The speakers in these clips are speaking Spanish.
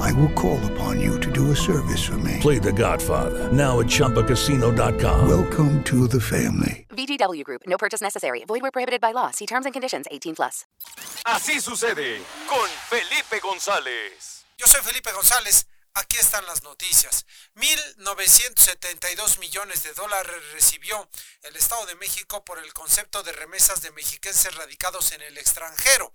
I will call upon you to do a service for me. Play The Godfather now at ChumbaCasino.com. Welcome to the family. VGW Group. No purchase necessary. Void where prohibited by law. See terms and conditions. 18 plus. Así sucede con Felipe González. Yo soy Felipe González. Aquí están las noticias. 1.972 millones de dólares recibió el Estado de México por el concepto de remesas de mexiquenses radicados en el extranjero.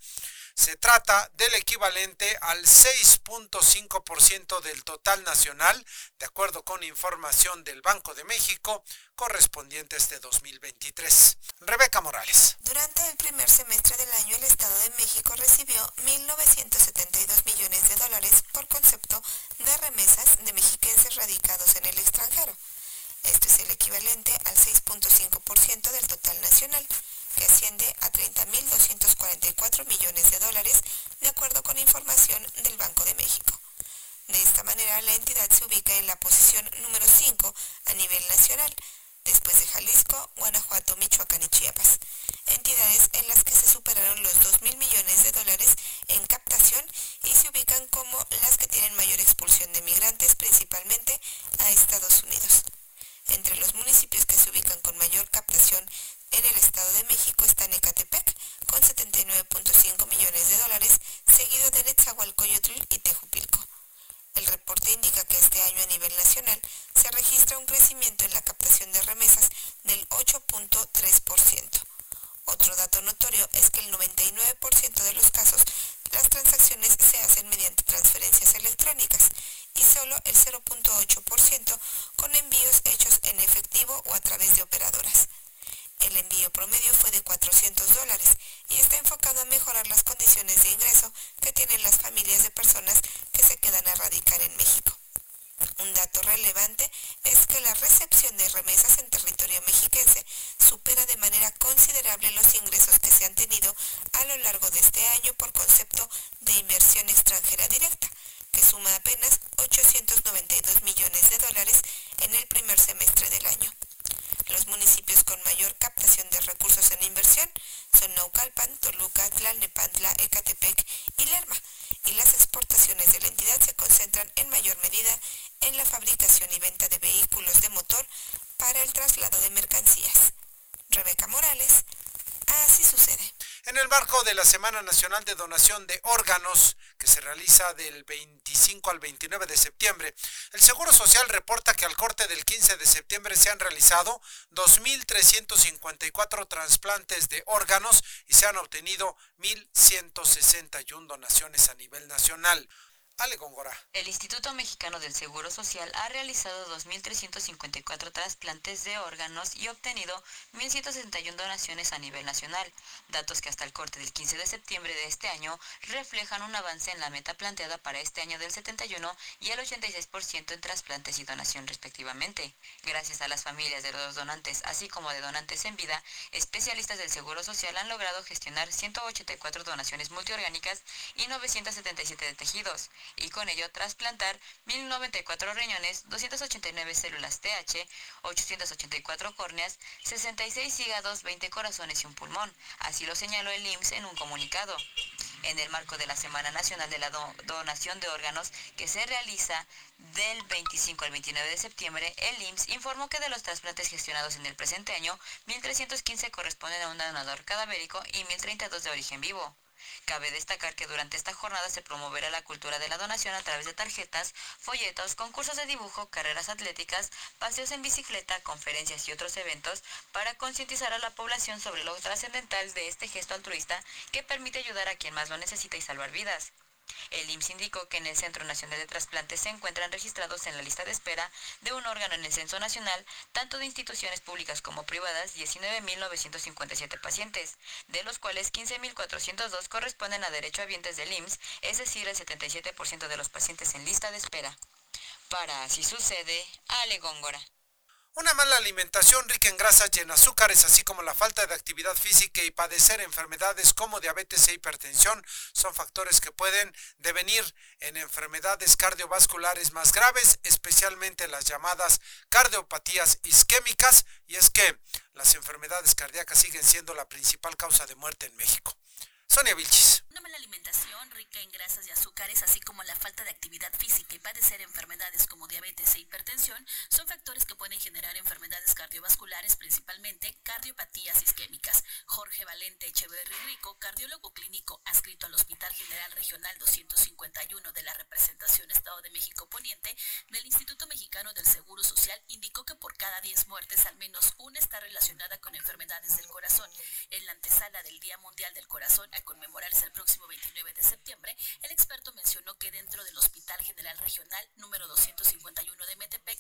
Se trata del equivalente al 6.5% del total nacional, de acuerdo con información del Banco de México, correspondiente a este 2023. Rebeca Morales. Durante el primer semestre del año, el Estado de México recibió 1.972 millones de dólares por concepto de remesas de mexiquenses radicados en el extranjero. Esto es el equivalente al 6.5% del total nacional que asciende a 30.244 millones de dólares, de acuerdo con información del Banco de México. De esta manera, la entidad se ubica en la posición número 5 a nivel nacional, después de Jalisco, Guanajuato, Michoacán y Chiapas, entidades en las que se superaron los 2.000 millones de dólares en captación y se ubican como las que tienen mayor expulsión de migrantes, principalmente a Estados Unidos. Entre los municipios que se ubican con mayor captación en el Estado de México está Necatepec, con 79.5 millones de dólares, seguido de Netzahualcoyotl y Tejupilco. El reporte indica que este año a nivel nacional se registra un crecimiento en la captación de remesas del 8.3%. Otro dato notorio es que el 99% de los casos las transacciones se hacen mediante transferencias electrónicas y solo el 0.8% con envíos hechos en efectivo o a través de operadoras. El envío promedio fue de 400 dólares y está enfocado a mejorar las condiciones de ingreso que tienen las familias de personas que se quedan a radicar en México. Un dato relevante es que la recepción de remesas en territorio mexiquense supera de manera considerable los ingresos que se han tenido a lo largo de este año por concepto de inversión extranjera directa, que suma apenas 892 millones de dólares en el primer semestre del año. Los municipios con mayor captación de recursos en inversión son Naucalpan, Toluca, Tlalnepantla, Ecatepec y Lerma, y las exportaciones de la entidad se concentran en mayor medida en la fabricación y venta de vehículos de motor para el traslado de mercancías. Rebeca Morales, así sucede. En el marco de la Semana Nacional de Donación de Órganos, que se realiza del 25 al 29 de septiembre, el Seguro Social reporta que al corte del 15 de septiembre se han realizado 2.354 trasplantes de órganos y se han obtenido 1.161 donaciones a nivel nacional. El Instituto Mexicano del Seguro Social ha realizado 2.354 trasplantes de órganos y obtenido 1.161 donaciones a nivel nacional, datos que hasta el corte del 15 de septiembre de este año reflejan un avance en la meta planteada para este año del 71 y el 86% en trasplantes y donación respectivamente. Gracias a las familias de los donantes, así como de donantes en vida, especialistas del Seguro Social han logrado gestionar 184 donaciones multiorgánicas y 977 de tejidos y con ello trasplantar 1094 riñones, 289 células TH, 884 córneas, 66 hígados, 20 corazones y un pulmón. Así lo señaló el IMSS en un comunicado. En el marco de la Semana Nacional de la Donación de Órganos que se realiza del 25 al 29 de septiembre, el IMSS informó que de los trasplantes gestionados en el presente año, 1.315 corresponden a un donador cadavérico y 1.032 de origen vivo. Cabe destacar que durante esta jornada se promoverá la cultura de la donación a través de tarjetas, folletos, concursos de dibujo, carreras atléticas, paseos en bicicleta, conferencias y otros eventos para concientizar a la población sobre lo trascendental de este gesto altruista que permite ayudar a quien más lo necesita y salvar vidas. El IMSS indicó que en el Centro Nacional de Trasplantes se encuentran registrados en la lista de espera de un órgano en el Censo Nacional, tanto de instituciones públicas como privadas, 19.957 pacientes, de los cuales 15.402 corresponden a derechohabientes del IMSS, es decir, el 77% de los pacientes en lista de espera. Para Así Sucede, Ale Góngora. Una mala alimentación rica en grasas y en azúcares, así como la falta de actividad física y padecer enfermedades como diabetes e hipertensión, son factores que pueden devenir en enfermedades cardiovasculares más graves, especialmente las llamadas cardiopatías isquémicas, y es que las enfermedades cardíacas siguen siendo la principal causa de muerte en México. Sonia Vilchis. Una mala alimentación rica en grasas y azúcares, así como la falta de actividad física y padecer enfermedades como diabetes e hipertensión, son factores que pueden generar enfermedades cardiovasculares, principalmente cardiopatías isquémicas. Jorge Valente Echeverri Rico, cardiólogo clínico adscrito al Hospital General Regional 251 de la representación Estado de México Poniente del Instituto Mexicano del Seguro Social, indicó que por cada 10 muertes, al menos una está relacionada con enfermedades del corazón. En la antesala del Día Mundial del Corazón, a conmemorarse el próximo 29 de septiembre, el experto mencionó que dentro del Hospital General Regional número 251 de Metepec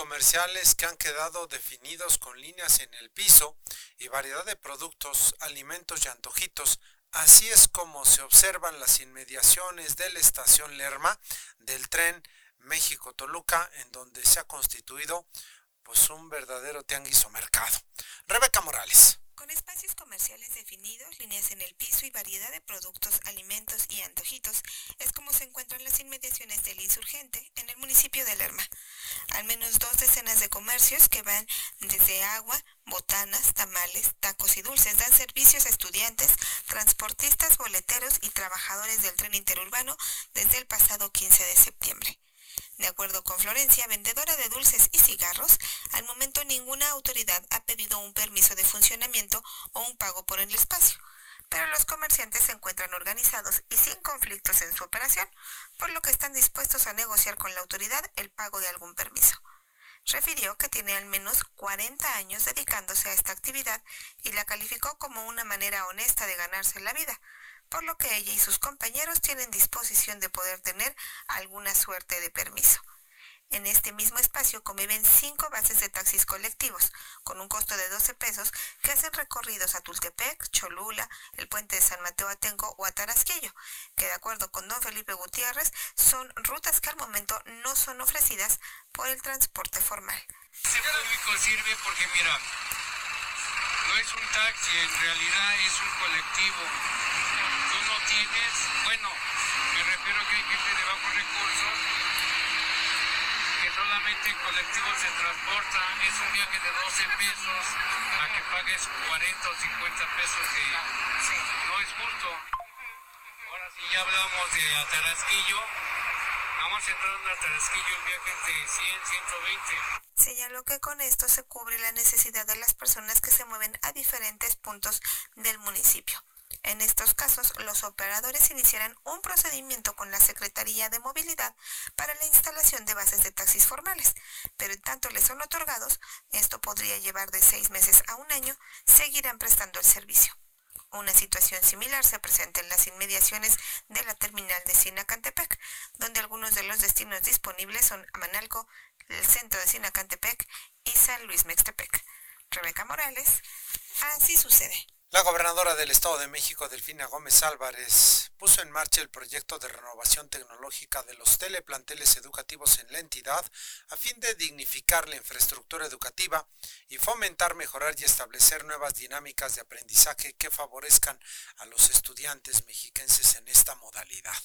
comerciales que han quedado definidos con líneas en el piso y variedad de productos, alimentos y antojitos, así es como se observan las inmediaciones de la estación Lerma del tren México-Toluca, en donde se ha constituido pues un verdadero tianguis o mercado. Rebeca Morales. Con espacios comerciales definidos, líneas en el piso y variedad de productos, alimentos y antojitos, es como se encuentran las inmediaciones del insurgente en el municipio de Lerma. Al menos dos decenas de comercios que van desde agua, botanas, tamales, tacos y dulces dan servicios a estudiantes, transportistas, boleteros y trabajadores del tren interurbano desde el pasado 15 de septiembre. De acuerdo con Florencia, vendedora de dulces y cigarros, al momento ninguna autoridad ha pedido un permiso de funcionamiento o un pago por el espacio, pero los comerciantes se encuentran organizados y sin conflictos en su operación, por lo que están dispuestos a negociar con la autoridad el pago de algún permiso. Refirió que tiene al menos 40 años dedicándose a esta actividad y la calificó como una manera honesta de ganarse la vida, por lo que ella y sus compañeros tienen disposición de poder tener alguna suerte de permiso. En este mismo espacio conviven cinco bases de taxis colectivos, con un costo de 12 pesos, que hacen recorridos a Tultepec, Cholula, el puente de San Mateo Atenco o a Tarasquillo, que de acuerdo con don Felipe Gutiérrez son rutas que al momento no son ofrecidas por el transporte formal. Este público sirve porque mira, no es un taxi, en realidad es un colectivo. Tienes, bueno, me refiero que hay gente de bajos recursos que solamente en colectivo se transporta, es un viaje de 12 pesos a que pagues 40 o 50 pesos de... No es justo. Ahora sí ya hablamos de Atarasquillo, vamos entrando a Atarasquillo, el viaje de 100, 120. Señaló que con esto se cubre la necesidad de las personas que se mueven a diferentes puntos del municipio. En estos casos, los operadores iniciarán un procedimiento con la Secretaría de Movilidad para la instalación de bases de taxis formales, pero en tanto les son otorgados, esto podría llevar de seis meses a un año, seguirán prestando el servicio. Una situación similar se presenta en las inmediaciones de la terminal de Sinacantepec, donde algunos de los destinos disponibles son Amanalco, el centro de Sinacantepec y San Luis Mextepec. Rebeca Morales, así sucede. La gobernadora del Estado de México, Delfina Gómez Álvarez, puso en marcha el proyecto de renovación tecnológica de los teleplanteles educativos en la entidad a fin de dignificar la infraestructura educativa y fomentar, mejorar y establecer nuevas dinámicas de aprendizaje que favorezcan a los estudiantes mexiquenses en esta modalidad.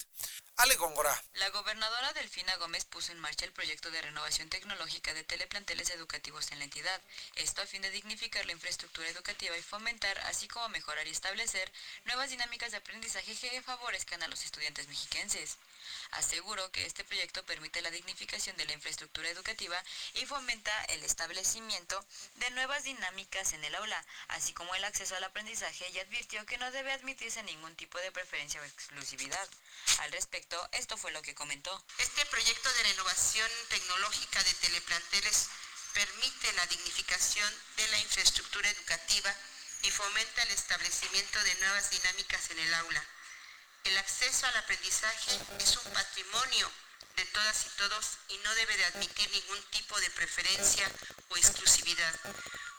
Ale Góngora. La gobernadora Delfina Gómez puso en marcha el proyecto de renovación tecnológica de teleplanteles educativos en la entidad, esto a fin de dignificar la infraestructura educativa y fomentar, así como mejorar y establecer nuevas dinámicas de aprendizaje que favorezcan a los estudiantes mexiquenses. Aseguró que este proyecto permite la dignificación de la infraestructura educativa y fomenta el establecimiento de nuevas dinámicas en el aula, así como el acceso al aprendizaje y advirtió que no debe admitirse ningún tipo de preferencia o exclusividad. Al respecto, esto fue lo que comentó. Este proyecto de renovación tecnológica de teleplanteles permite la dignificación de la infraestructura educativa y fomenta el establecimiento de nuevas dinámicas en el aula. El acceso al aprendizaje es un patrimonio de todas y todos y no debe de admitir ningún tipo de preferencia o exclusividad.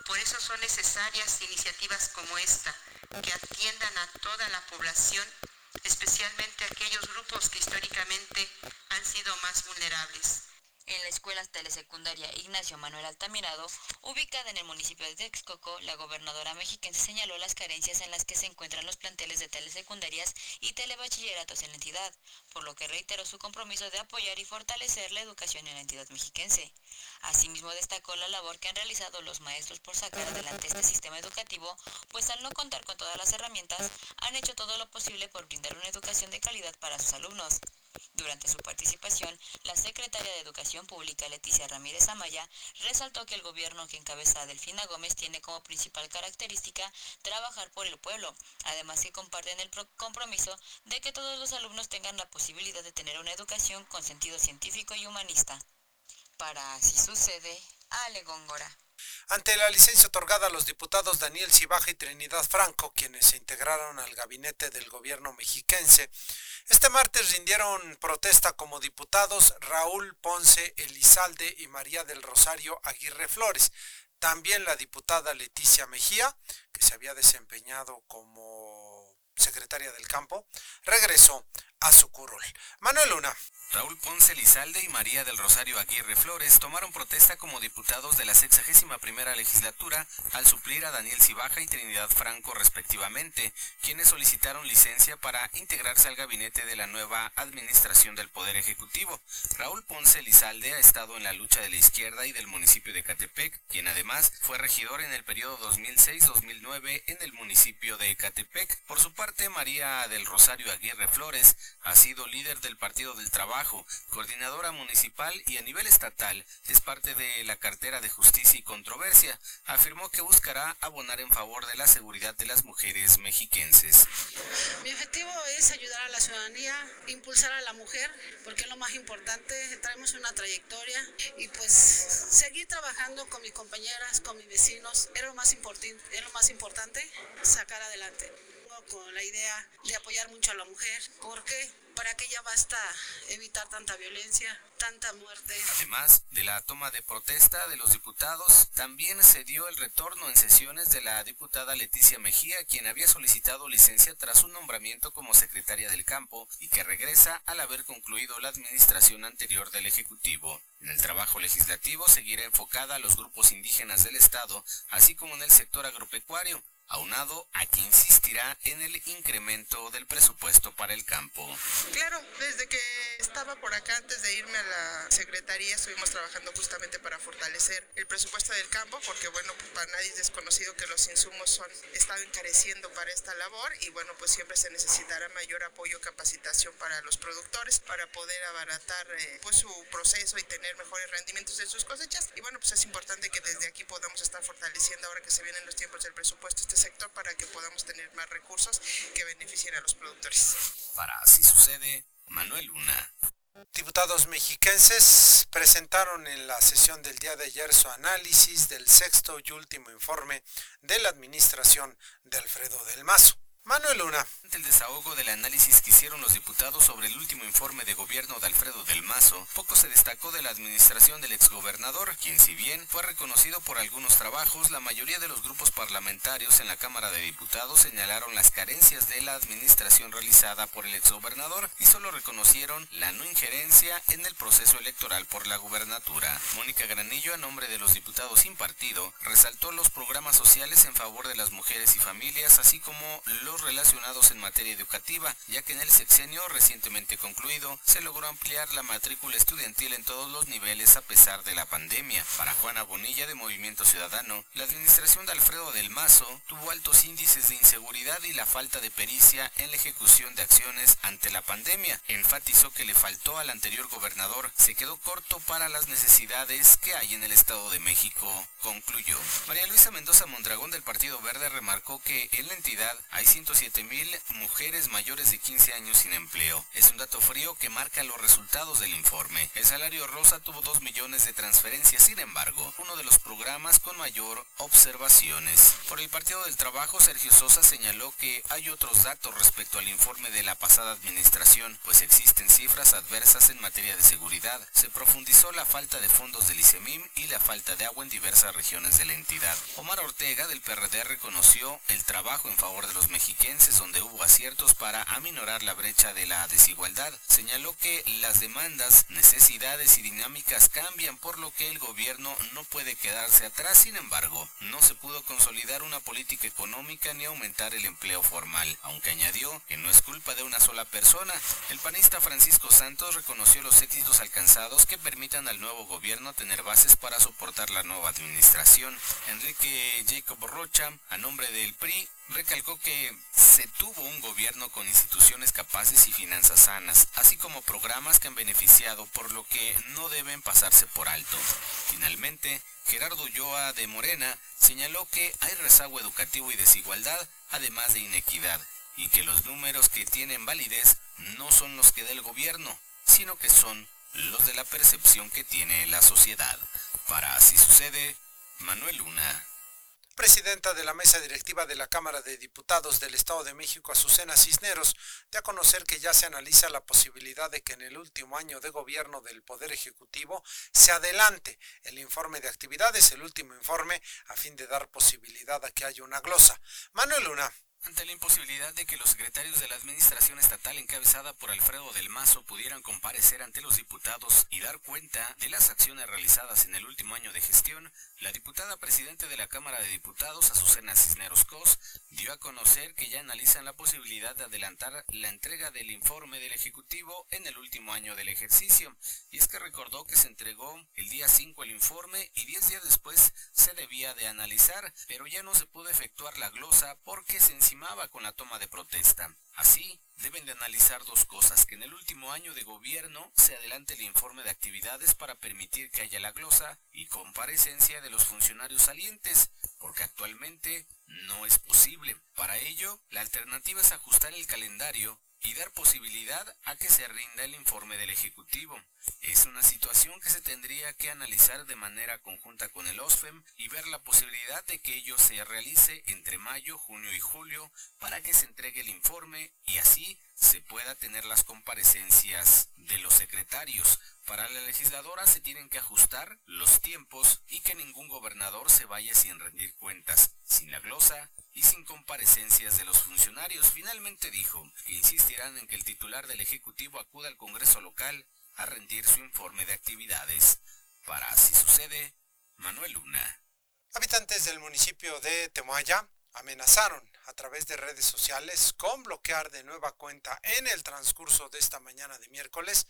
Por eso son necesarias iniciativas como esta, que atiendan a toda la población, especialmente a aquellos grupos que históricamente han sido más vulnerables en la escuela telesecundaria Ignacio Manuel Altamirado, ubicada en el municipio de Texcoco, la gobernadora mexiquense señaló las carencias en las que se encuentran los planteles de telesecundarias y telebachilleratos en la entidad, por lo que reiteró su compromiso de apoyar y fortalecer la educación en la entidad mexiquense. Asimismo destacó la labor que han realizado los maestros por sacar adelante este sistema educativo, pues al no contar con todas las herramientas, han hecho todo lo posible por brindar una educación de calidad para sus alumnos. Durante su participación, la secretaria de Educación Pública, Leticia Ramírez Amaya, resaltó que el gobierno que encabeza Delfina Gómez tiene como principal característica trabajar por el pueblo, además que comparten el compromiso de que todos los alumnos tengan la posibilidad de tener una educación con sentido científico y humanista. Para Así Sucede, Ale Góngora. Ante la licencia otorgada a los diputados Daniel Cibaja y Trinidad Franco, quienes se integraron al gabinete del gobierno mexiquense, este martes rindieron protesta como diputados Raúl Ponce Elizalde y María del Rosario Aguirre Flores. También la diputada Leticia Mejía, que se había desempeñado como secretaria del campo, regresó a su curul. Manuel Luna. Raúl Ponce Lizalde y María del Rosario Aguirre Flores tomaron protesta como diputados de la 61 primera legislatura al suplir a Daniel Cibaja y Trinidad Franco respectivamente, quienes solicitaron licencia para integrarse al gabinete de la nueva administración del Poder Ejecutivo. Raúl Ponce Lizalde ha estado en la lucha de la izquierda y del municipio de Catepec, quien además fue regidor en el periodo 2006-2009 en el municipio de Catepec. Por su parte, María del Rosario Aguirre Flores ha sido líder del Partido del Trabajo, coordinadora municipal y a nivel estatal es parte de la cartera de justicia y controversia. Afirmó que buscará abonar en favor de la seguridad de las mujeres mexiquenses. Mi objetivo es ayudar a la ciudadanía, impulsar a la mujer, porque es lo más importante. Traemos una trayectoria y pues seguir trabajando con mis compañeras, con mis vecinos, es lo más, es lo más importante, sacar adelante con la idea de apoyar mucho a la mujer. ¿Por qué? Para que ya basta evitar tanta violencia, tanta muerte. Además de la toma de protesta de los diputados, también se dio el retorno en sesiones de la diputada Leticia Mejía, quien había solicitado licencia tras su nombramiento como secretaria del campo y que regresa al haber concluido la administración anterior del Ejecutivo. En el trabajo legislativo seguirá enfocada a los grupos indígenas del Estado, así como en el sector agropecuario, aunado a que insistirá en el incremento del presupuesto para el campo. Claro, desde que estaba por acá antes de irme a la secretaría estuvimos trabajando justamente para fortalecer el presupuesto del campo porque bueno, pues, para nadie es desconocido que los insumos son estado encareciendo para esta labor y bueno, pues siempre se necesitará mayor apoyo, capacitación para los productores para poder abaratar eh, pues su proceso y tener mejores rendimientos en sus cosechas y bueno, pues es importante que desde aquí podamos estar fortaleciendo ahora que se vienen los tiempos del presupuesto este sector para que podamos tener más recursos que beneficien a los productores. Para así sucede, Manuel Luna. Diputados mexiquenses presentaron en la sesión del día de ayer su análisis del sexto y último informe de la administración de Alfredo del Mazo. Manuel Luna. El desahogo del análisis que hicieron los diputados sobre el último informe de gobierno de Alfredo del Mazo, poco se destacó de la administración del exgobernador, quien si bien fue reconocido por algunos trabajos, la mayoría de los grupos parlamentarios en la Cámara de Diputados señalaron las carencias de la administración realizada por el exgobernador y solo reconocieron la no injerencia en el proceso electoral por la gubernatura. Mónica Granillo, a nombre de los diputados sin partido, resaltó los programas sociales en favor de las mujeres y familias, así como los relacionados en materia educativa, ya que en el sexenio recientemente concluido se logró ampliar la matrícula estudiantil en todos los niveles a pesar de la pandemia. Para Juana Bonilla de Movimiento Ciudadano, la administración de Alfredo del Mazo tuvo altos índices de inseguridad y la falta de pericia en la ejecución de acciones ante la pandemia. Enfatizó que le faltó al anterior gobernador, se quedó corto para las necesidades que hay en el Estado de México, concluyó. María Luisa Mendoza Mondragón del Partido Verde remarcó que en la entidad hay 107 mil mujeres mayores de 15 años sin empleo. Es un dato frío que marca los resultados del informe. El salario rosa tuvo 2 millones de transferencias, sin embargo, uno de los programas con mayor observaciones. Por el Partido del Trabajo, Sergio Sosa señaló que hay otros datos respecto al informe de la pasada administración, pues existen cifras adversas en materia de seguridad. Se profundizó la falta de fondos del ICEMIM y la falta de agua en diversas regiones de la entidad. Omar Ortega del PRD reconoció el trabajo en favor de los donde hubo aciertos para aminorar la brecha de la desigualdad. Señaló que las demandas, necesidades y dinámicas cambian por lo que el gobierno no puede quedarse atrás. Sin embargo, no se pudo consolidar una política económica ni aumentar el empleo formal, aunque añadió que no es culpa de una sola persona. El panista Francisco Santos reconoció los éxitos alcanzados que permitan al nuevo gobierno tener bases para soportar la nueva administración. Enrique Jacob Rocha, a nombre del PRI, recalcó que se tuvo un gobierno con instituciones capaces y finanzas sanas, así como programas que han beneficiado, por lo que no deben pasarse por alto. Finalmente, Gerardo Ulloa de Morena señaló que hay rezago educativo y desigualdad, además de inequidad, y que los números que tienen validez no son los que da el gobierno, sino que son los de la percepción que tiene la sociedad. Para así sucede, Manuel Luna. Presidenta de la mesa directiva de la Cámara de Diputados del Estado de México, Azucena Cisneros, de a conocer que ya se analiza la posibilidad de que en el último año de gobierno del Poder Ejecutivo se adelante el informe de actividades, el último informe, a fin de dar posibilidad a que haya una glosa. Manuel Luna. Ante la imposibilidad de que los secretarios de la Administración Estatal encabezada por Alfredo del Mazo pudieran comparecer ante los diputados y dar cuenta de las acciones realizadas en el último año de gestión, la diputada presidente de la Cámara de Diputados, Azucena Cisneros Cos, a conocer que ya analizan la posibilidad de adelantar la entrega del informe del Ejecutivo en el último año del ejercicio. Y es que recordó que se entregó el día 5 el informe y 10 días después se debía de analizar, pero ya no se pudo efectuar la glosa porque se con la toma de protesta. Así, deben de analizar dos cosas, que en el último año de gobierno se adelante el informe de actividades para permitir que haya la glosa y comparecencia de los funcionarios salientes, porque actualmente no es posible. Para ello, la alternativa es ajustar el calendario y dar posibilidad a que se rinda el informe del Ejecutivo. Es una situación que se tendría que analizar de manera conjunta con el OSFEM y ver la posibilidad de que ello se realice entre mayo, junio y julio para que se entregue el informe y así se pueda tener las comparecencias de los secretarios. Para la legisladora se tienen que ajustar los tiempos y que ningún gobernador se vaya sin rendir cuentas, sin la glosa y sin comparecencias de los funcionarios. Finalmente dijo que insistirán en que el titular del Ejecutivo acuda al Congreso local a rendir su informe de actividades. Para así sucede, Manuel Luna. Habitantes del municipio de Temoaya amenazaron a través de redes sociales con bloquear de nueva cuenta en el transcurso de esta mañana de miércoles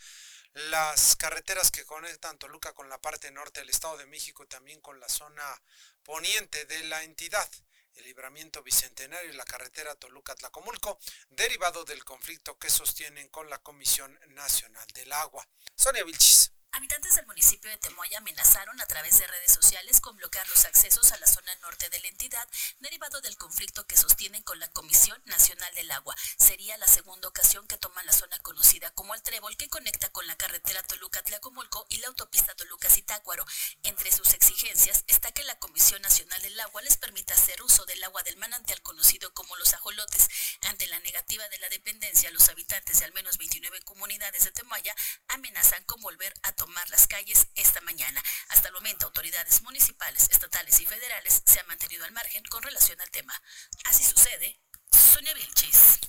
las carreteras que conectan Toluca con la parte norte del Estado de México y también con la zona poniente de la entidad el libramiento bicentenario y la carretera Toluca-Tlacomulco, derivado del conflicto que sostienen con la Comisión Nacional del Agua. Sonia Vilchis. Habitantes del municipio de Temoaya amenazaron a través de redes sociales con bloquear los accesos a la zona norte de la entidad, derivado del conflicto que sostienen con la Comisión Nacional del Agua. Sería la segunda ocasión que toman la zona conocida como el Trébol, que conecta con la carretera Toluca-Tlacomulco y la autopista Toluca-Zitácuaro. Entre sus exigencias está que la Comisión Nacional del Agua les permita hacer uso del agua del manantial conocido como los ajolotes. Ante la negativa de la dependencia, los habitantes de al menos 29 comunidades de Temoaya amenazan con volver a tomar tomar las calles esta mañana. Hasta el momento, autoridades municipales, estatales y federales se han mantenido al margen con relación al tema. Así sucede. Sonia Vilchis.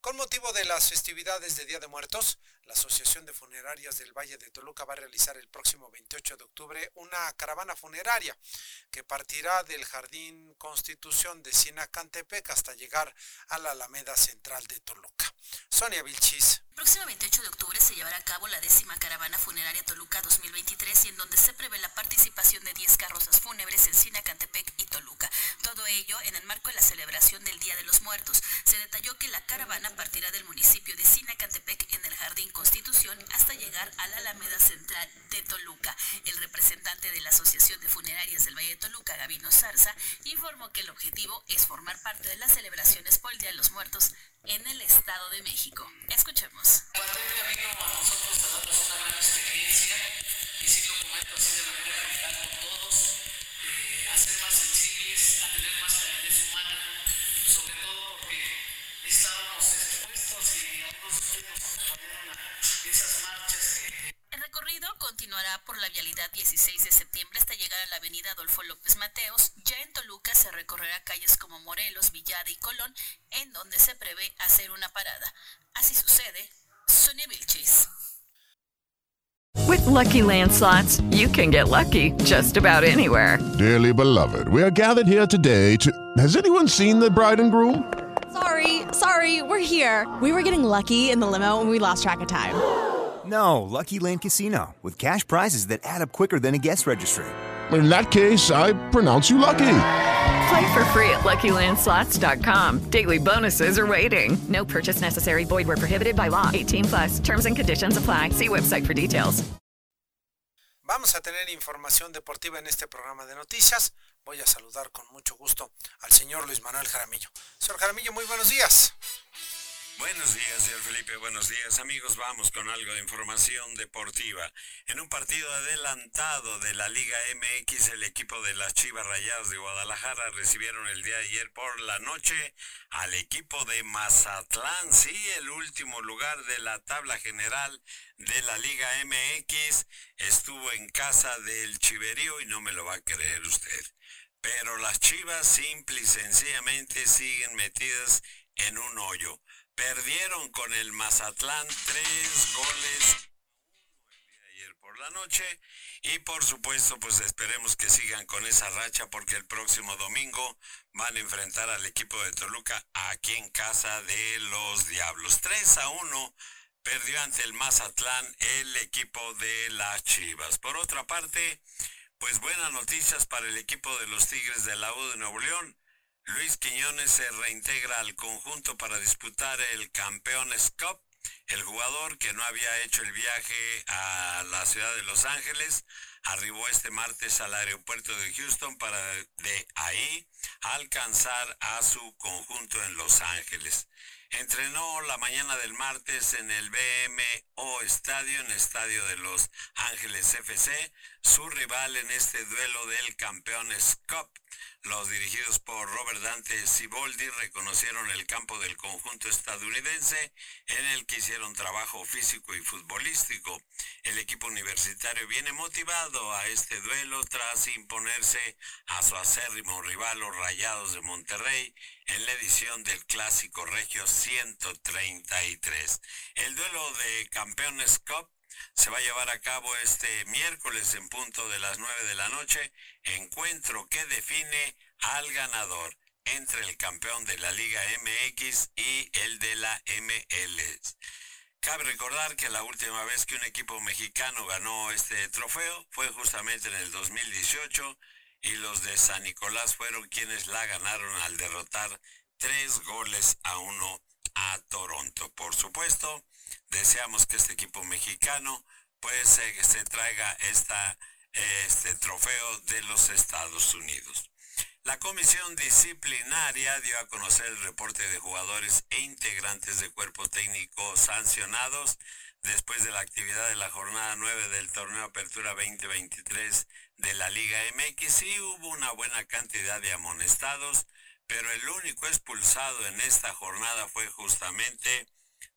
Con motivo de las festividades de Día de Muertos, la Asociación de Funerarias del Valle de Toluca va a realizar el próximo 28 de octubre una caravana funeraria que partirá del Jardín Constitución de Sinacantepec hasta llegar a la Alameda Central de Toluca. Sonia Vilchis. El próximo 28 de octubre se llevará a cabo la décima caravana funeraria Toluca 2023 y en donde se prevé la participación de 10 carrozas fúnebres en Sinacantepec y Toluca. Todo ello en el marco de la celebración del Día de los Muertos. Se detalló que la caravana partirá del municipio de Sinacantepec en el Jardín Constitución hasta llegar a la Alameda Central de Toluca. El representante de la Asociación de Funerarias del Valle de Toluca, Gabino Zarza, informó que el objetivo es formar parte de las celebraciones por el Día de los Muertos en el Estado de México. Escuchemos. Por la vialidad 16 de septiembre hasta llegar a la avenida Adolfo López Mateos. Ya en Toluca se recorrerá calles como Morelos, Villada y Colón, en donde se prevé hacer una parada. Así sucede, Sonia Vilchis. With lucky landslots, you can get lucky just about anywhere. Dearly beloved, we are gathered here today to. Has anyone seen the bride and groom? Sorry, sorry, we're here. We were getting lucky in the limo and we lost track of time. No, Lucky Land Casino, with cash prizes that add up quicker than a guest registry. In that case, I pronounce you lucky. Play for free at LuckyLandSlots.com. Daily bonuses are waiting. No purchase necessary. Void where prohibited by law. 18 plus. Terms and conditions apply. See website for details. Vamos a tener información deportiva en este programa de noticias. Voy a saludar con mucho gusto al señor Luis Manuel Jaramillo. Señor Jaramillo, muy buenos días. Buenos días, señor Felipe. Buenos días, amigos. Vamos con algo de información deportiva. En un partido adelantado de la Liga MX, el equipo de las Chivas Rayadas de Guadalajara recibieron el día de ayer por la noche al equipo de Mazatlán. Sí, el último lugar de la tabla general de la Liga MX estuvo en casa del Chiverío y no me lo va a creer usted. Pero las Chivas simple y sencillamente siguen metidas en un hoyo. Perdieron con el Mazatlán tres goles ayer por la noche y por supuesto pues esperemos que sigan con esa racha porque el próximo domingo van a enfrentar al equipo de Toluca aquí en casa de los Diablos. 3 a 1 perdió ante el Mazatlán el equipo de las Chivas. Por otra parte, pues buenas noticias para el equipo de los Tigres de la U de Nuevo León. Luis Quiñones se reintegra al conjunto para disputar el Campeones Cup. El jugador que no había hecho el viaje a la ciudad de Los Ángeles arribó este martes al aeropuerto de Houston para de ahí alcanzar a su conjunto en Los Ángeles. Entrenó la mañana del martes en el BMO Estadio, en Estadio de Los Ángeles FC, su rival en este duelo del Campeones Cup. Los dirigidos por Robert Dante Siboldi reconocieron el campo del conjunto estadounidense en el que hicieron trabajo físico y futbolístico. El equipo universitario viene motivado a este duelo tras imponerse a su acérrimo rival los Rayados de Monterrey en la edición del Clásico Regio 133. El duelo de Campeones Cup se va a llevar a cabo este miércoles en punto de las 9 de la noche, encuentro que define al ganador entre el campeón de la Liga MX y el de la MLS. Cabe recordar que la última vez que un equipo mexicano ganó este trofeo fue justamente en el 2018 y los de San Nicolás fueron quienes la ganaron al derrotar tres goles a uno a Toronto. Por supuesto, deseamos que este equipo mexicano pues se traiga este trofeo de los Estados Unidos. La comisión disciplinaria dio a conocer el reporte de jugadores e integrantes de cuerpo técnico sancionados después de la actividad de la jornada 9 del torneo Apertura 2023 de la Liga MX. Sí hubo una buena cantidad de amonestados, pero el único expulsado en esta jornada fue justamente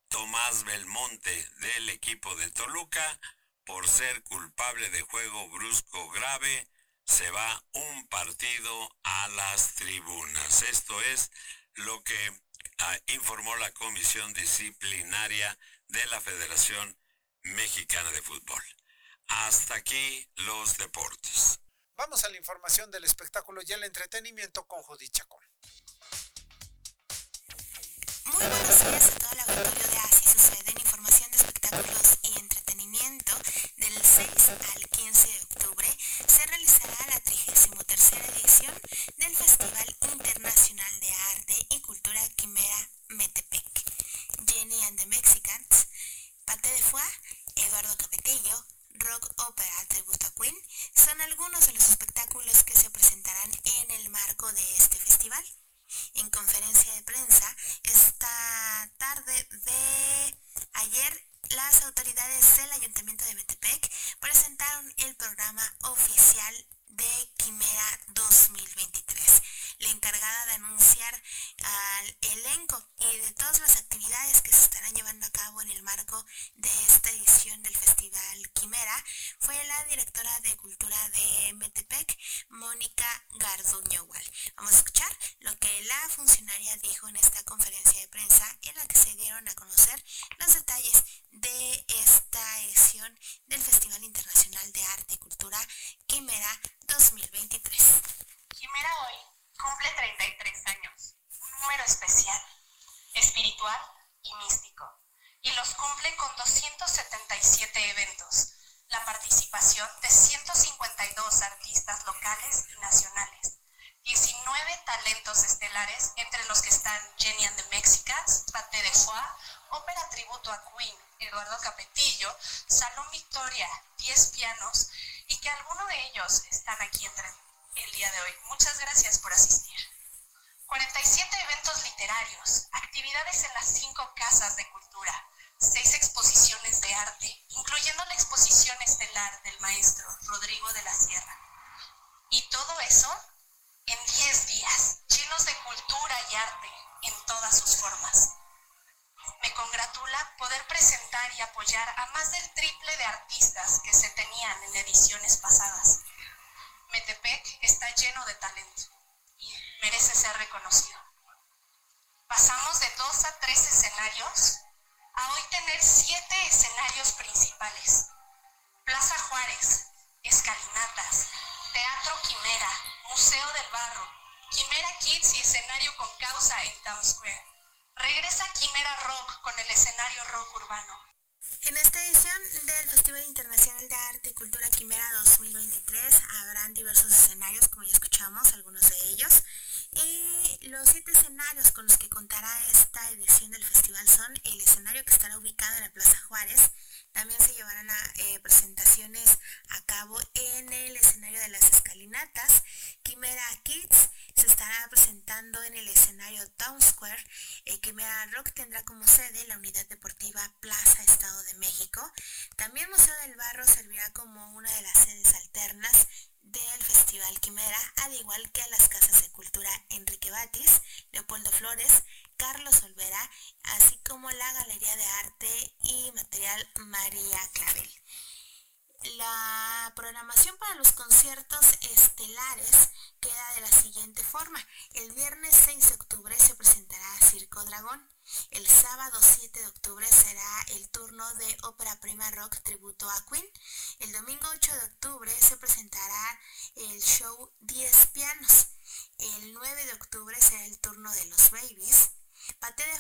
Tomás Belmonte del equipo de Toluca por ser culpable de juego brusco grave se va un partido a las tribunas. Esto es lo que ah, informó la Comisión Disciplinaria de la Federación Mexicana de Fútbol. Hasta aquí los deportes. Vamos a la información del espectáculo y el entretenimiento con Judy Chacón. Muy buenos días a todo auditorio de Así Sucede información de espectáculos y entretenimiento. Del 6 al 15 de octubre se realizará la 33 edición del Festival Internacional de Arte y Cultura Quimera Metepec. Jenny and the Mexicans, Pate de Foix, Eduardo Capetillo, Rock Opera Tributo a Queen son algunos de los espectáculos que se presentarán en el marco de este festival. En conferencia de prensa esta tarde de ayer, las autoridades del Ayuntamiento de Metepec presentaron el programa oficial de Quimera 2023. La encargada de anunciar al elenco y de todas las actividades que se estarán llevando a cabo en el marco de esta edición del Festival Quimera fue la directora de Cultura de Metepec, Mónica Garduño Igual. Vamos a escuchar lo que la funcionaria dijo en esta conferencia de prensa en la que se dieron a conocer los detalles de esta edición del Festival Internacional de Arte y Cultura Quimera 2023. Quimera hoy cumple 33 años, un número especial, espiritual y místico, y los cumple con 277 eventos, la participación de 152 artistas locales y nacionales, 19 talentos estelares, entre los que están Jenny and the Mexicans, Pate de Foix, Ópera Tributo a Queen, Eduardo Capetillo, Salón Victoria, 10 pianos, y que algunos de ellos están aquí entre el día de hoy. Muchas gracias por asistir. 47 eventos literarios, actividades en las cinco casas de cultura, seis exposiciones de arte, incluyendo la exposición estelar del maestro Rodrigo de la Sierra. Y todo eso en 10 días, llenos de cultura y arte en todas sus formas. Me congratula poder presentar y apoyar a más del triple de artistas que se tenían en ediciones pasadas. Metepec está lleno de talento y merece ser reconocido. Pasamos de dos a tres escenarios a hoy tener siete escenarios principales. Plaza Juárez, escalinatas, Teatro Quimera, Museo del Barro, Quimera Kids y escenario con causa en Town Square. Regresa Quimera Rock con el escenario rock urbano. En esta edición del Festival Internacional de Arte y Cultura Quimera 2023 habrán diversos escenarios, como ya escuchamos, algunos de ellos. Y los siete escenarios con los que contará esta edición del festival son el escenario que estará ubicado en la Plaza Juárez. También se llevarán a, eh, presentaciones a cabo en el escenario de las escalinatas. Quimera Kids se estará presentando en el escenario Town Square. Eh, Quimera Rock tendrá como sede la unidad deportiva Plaza Estado de México. También Museo del Barro servirá como una de las sedes alternas del Festival Quimera, al igual que las casas de cultura Enrique Batis, Leopoldo Flores, Carlos Olvera, así como la Galería de Arte y Material María Clavel. La programación para los conciertos estelares queda de la siguiente forma. El viernes 6 de octubre se presentará Circo Dragón. El sábado 7 de octubre será el turno de Ópera Prima Rock Tributo a Queen. El domingo 8 de octubre se presentará el show 10 pianos. El 9 de octubre será el turno de los Babies. De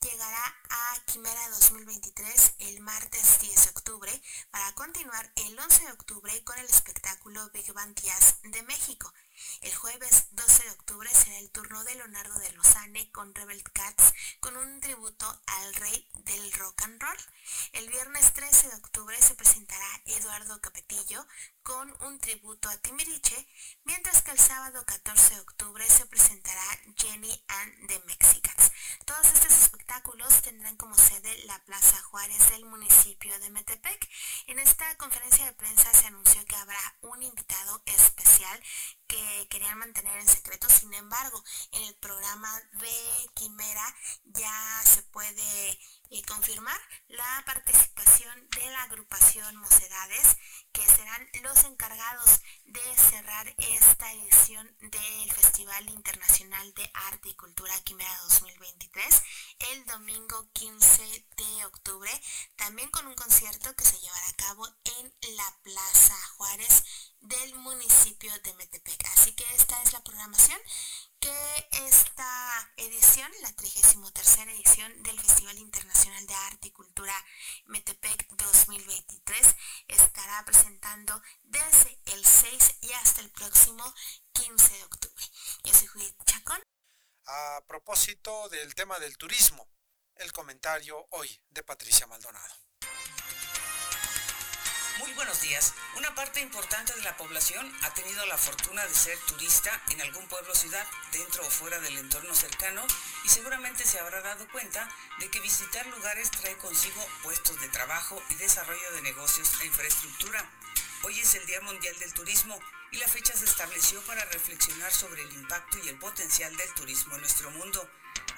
llegará a Quimera 2023 el martes 10 de octubre para continuar el 11 de octubre con el espectáculo Big Band de México. El jueves 12 de octubre será el turno de Leonardo de Lozane con Rebel Cats con un tributo al rey del rock and roll. El viernes 13 de octubre se presentará Eduardo Capetillo con un tributo a Timbiriche, mientras que el sábado 14 de octubre se presentará Jenny and the Mexicans. Todos estos espectáculos tendrán como sede la Plaza Juárez del municipio de Metepec. Conferencia de prensa se anunció que habrá un invitado especial que querían mantener en secreto, Sin embargo, en el programa de Quimera ya se puede eh, confirmar la participación de la agrupación Mocedades, que serán los encargados de cerrar esta edición del Festival Internacional de Arte y Cultura Quimera 2023 el domingo 15 de octubre, también con un concierto que se llevará a cabo en la Plaza Juárez del municipio de Metepec. Así que esta es la programación que esta edición, la 33 edición del Festival Internacional de Arte y Cultura Metepec 2023, estará presentando desde el 6 y hasta el próximo 15 de octubre. Yo soy Judith Chacón. A propósito del tema del turismo, el comentario hoy de Patricia Maldonado. Buenos días. Una parte importante de la población ha tenido la fortuna de ser turista en algún pueblo o ciudad, dentro o fuera del entorno cercano, y seguramente se habrá dado cuenta de que visitar lugares trae consigo puestos de trabajo y desarrollo de negocios e infraestructura. Hoy es el Día Mundial del Turismo y la fecha se estableció para reflexionar sobre el impacto y el potencial del turismo en nuestro mundo.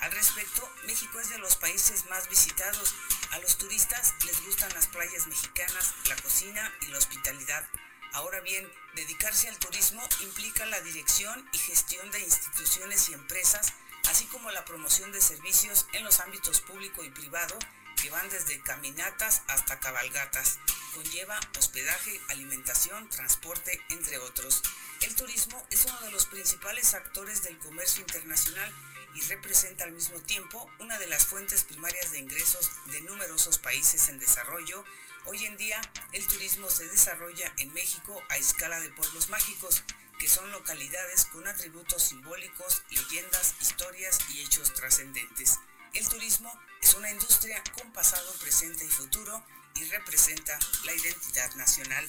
Al respecto, México es de los países más visitados. A los turistas les gustan las playas mexicanas, la cocina y la hospitalidad. Ahora bien, dedicarse al turismo implica la dirección y gestión de instituciones y empresas, así como la promoción de servicios en los ámbitos público y privado, que van desde caminatas hasta cabalgatas. Conlleva hospedaje, alimentación, transporte, entre otros. El turismo es uno de los principales actores del comercio internacional y representa al mismo tiempo una de las fuentes primarias de ingresos de numerosos países en desarrollo. Hoy en día el turismo se desarrolla en México a escala de pueblos mágicos, que son localidades con atributos simbólicos, leyendas, historias y hechos trascendentes. El turismo es una industria con pasado, presente y futuro y representa la identidad nacional.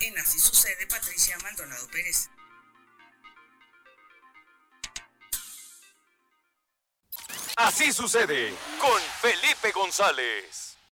En Así sucede Patricia Maldonado Pérez. Así sucede con Felipe González.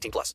18 plus.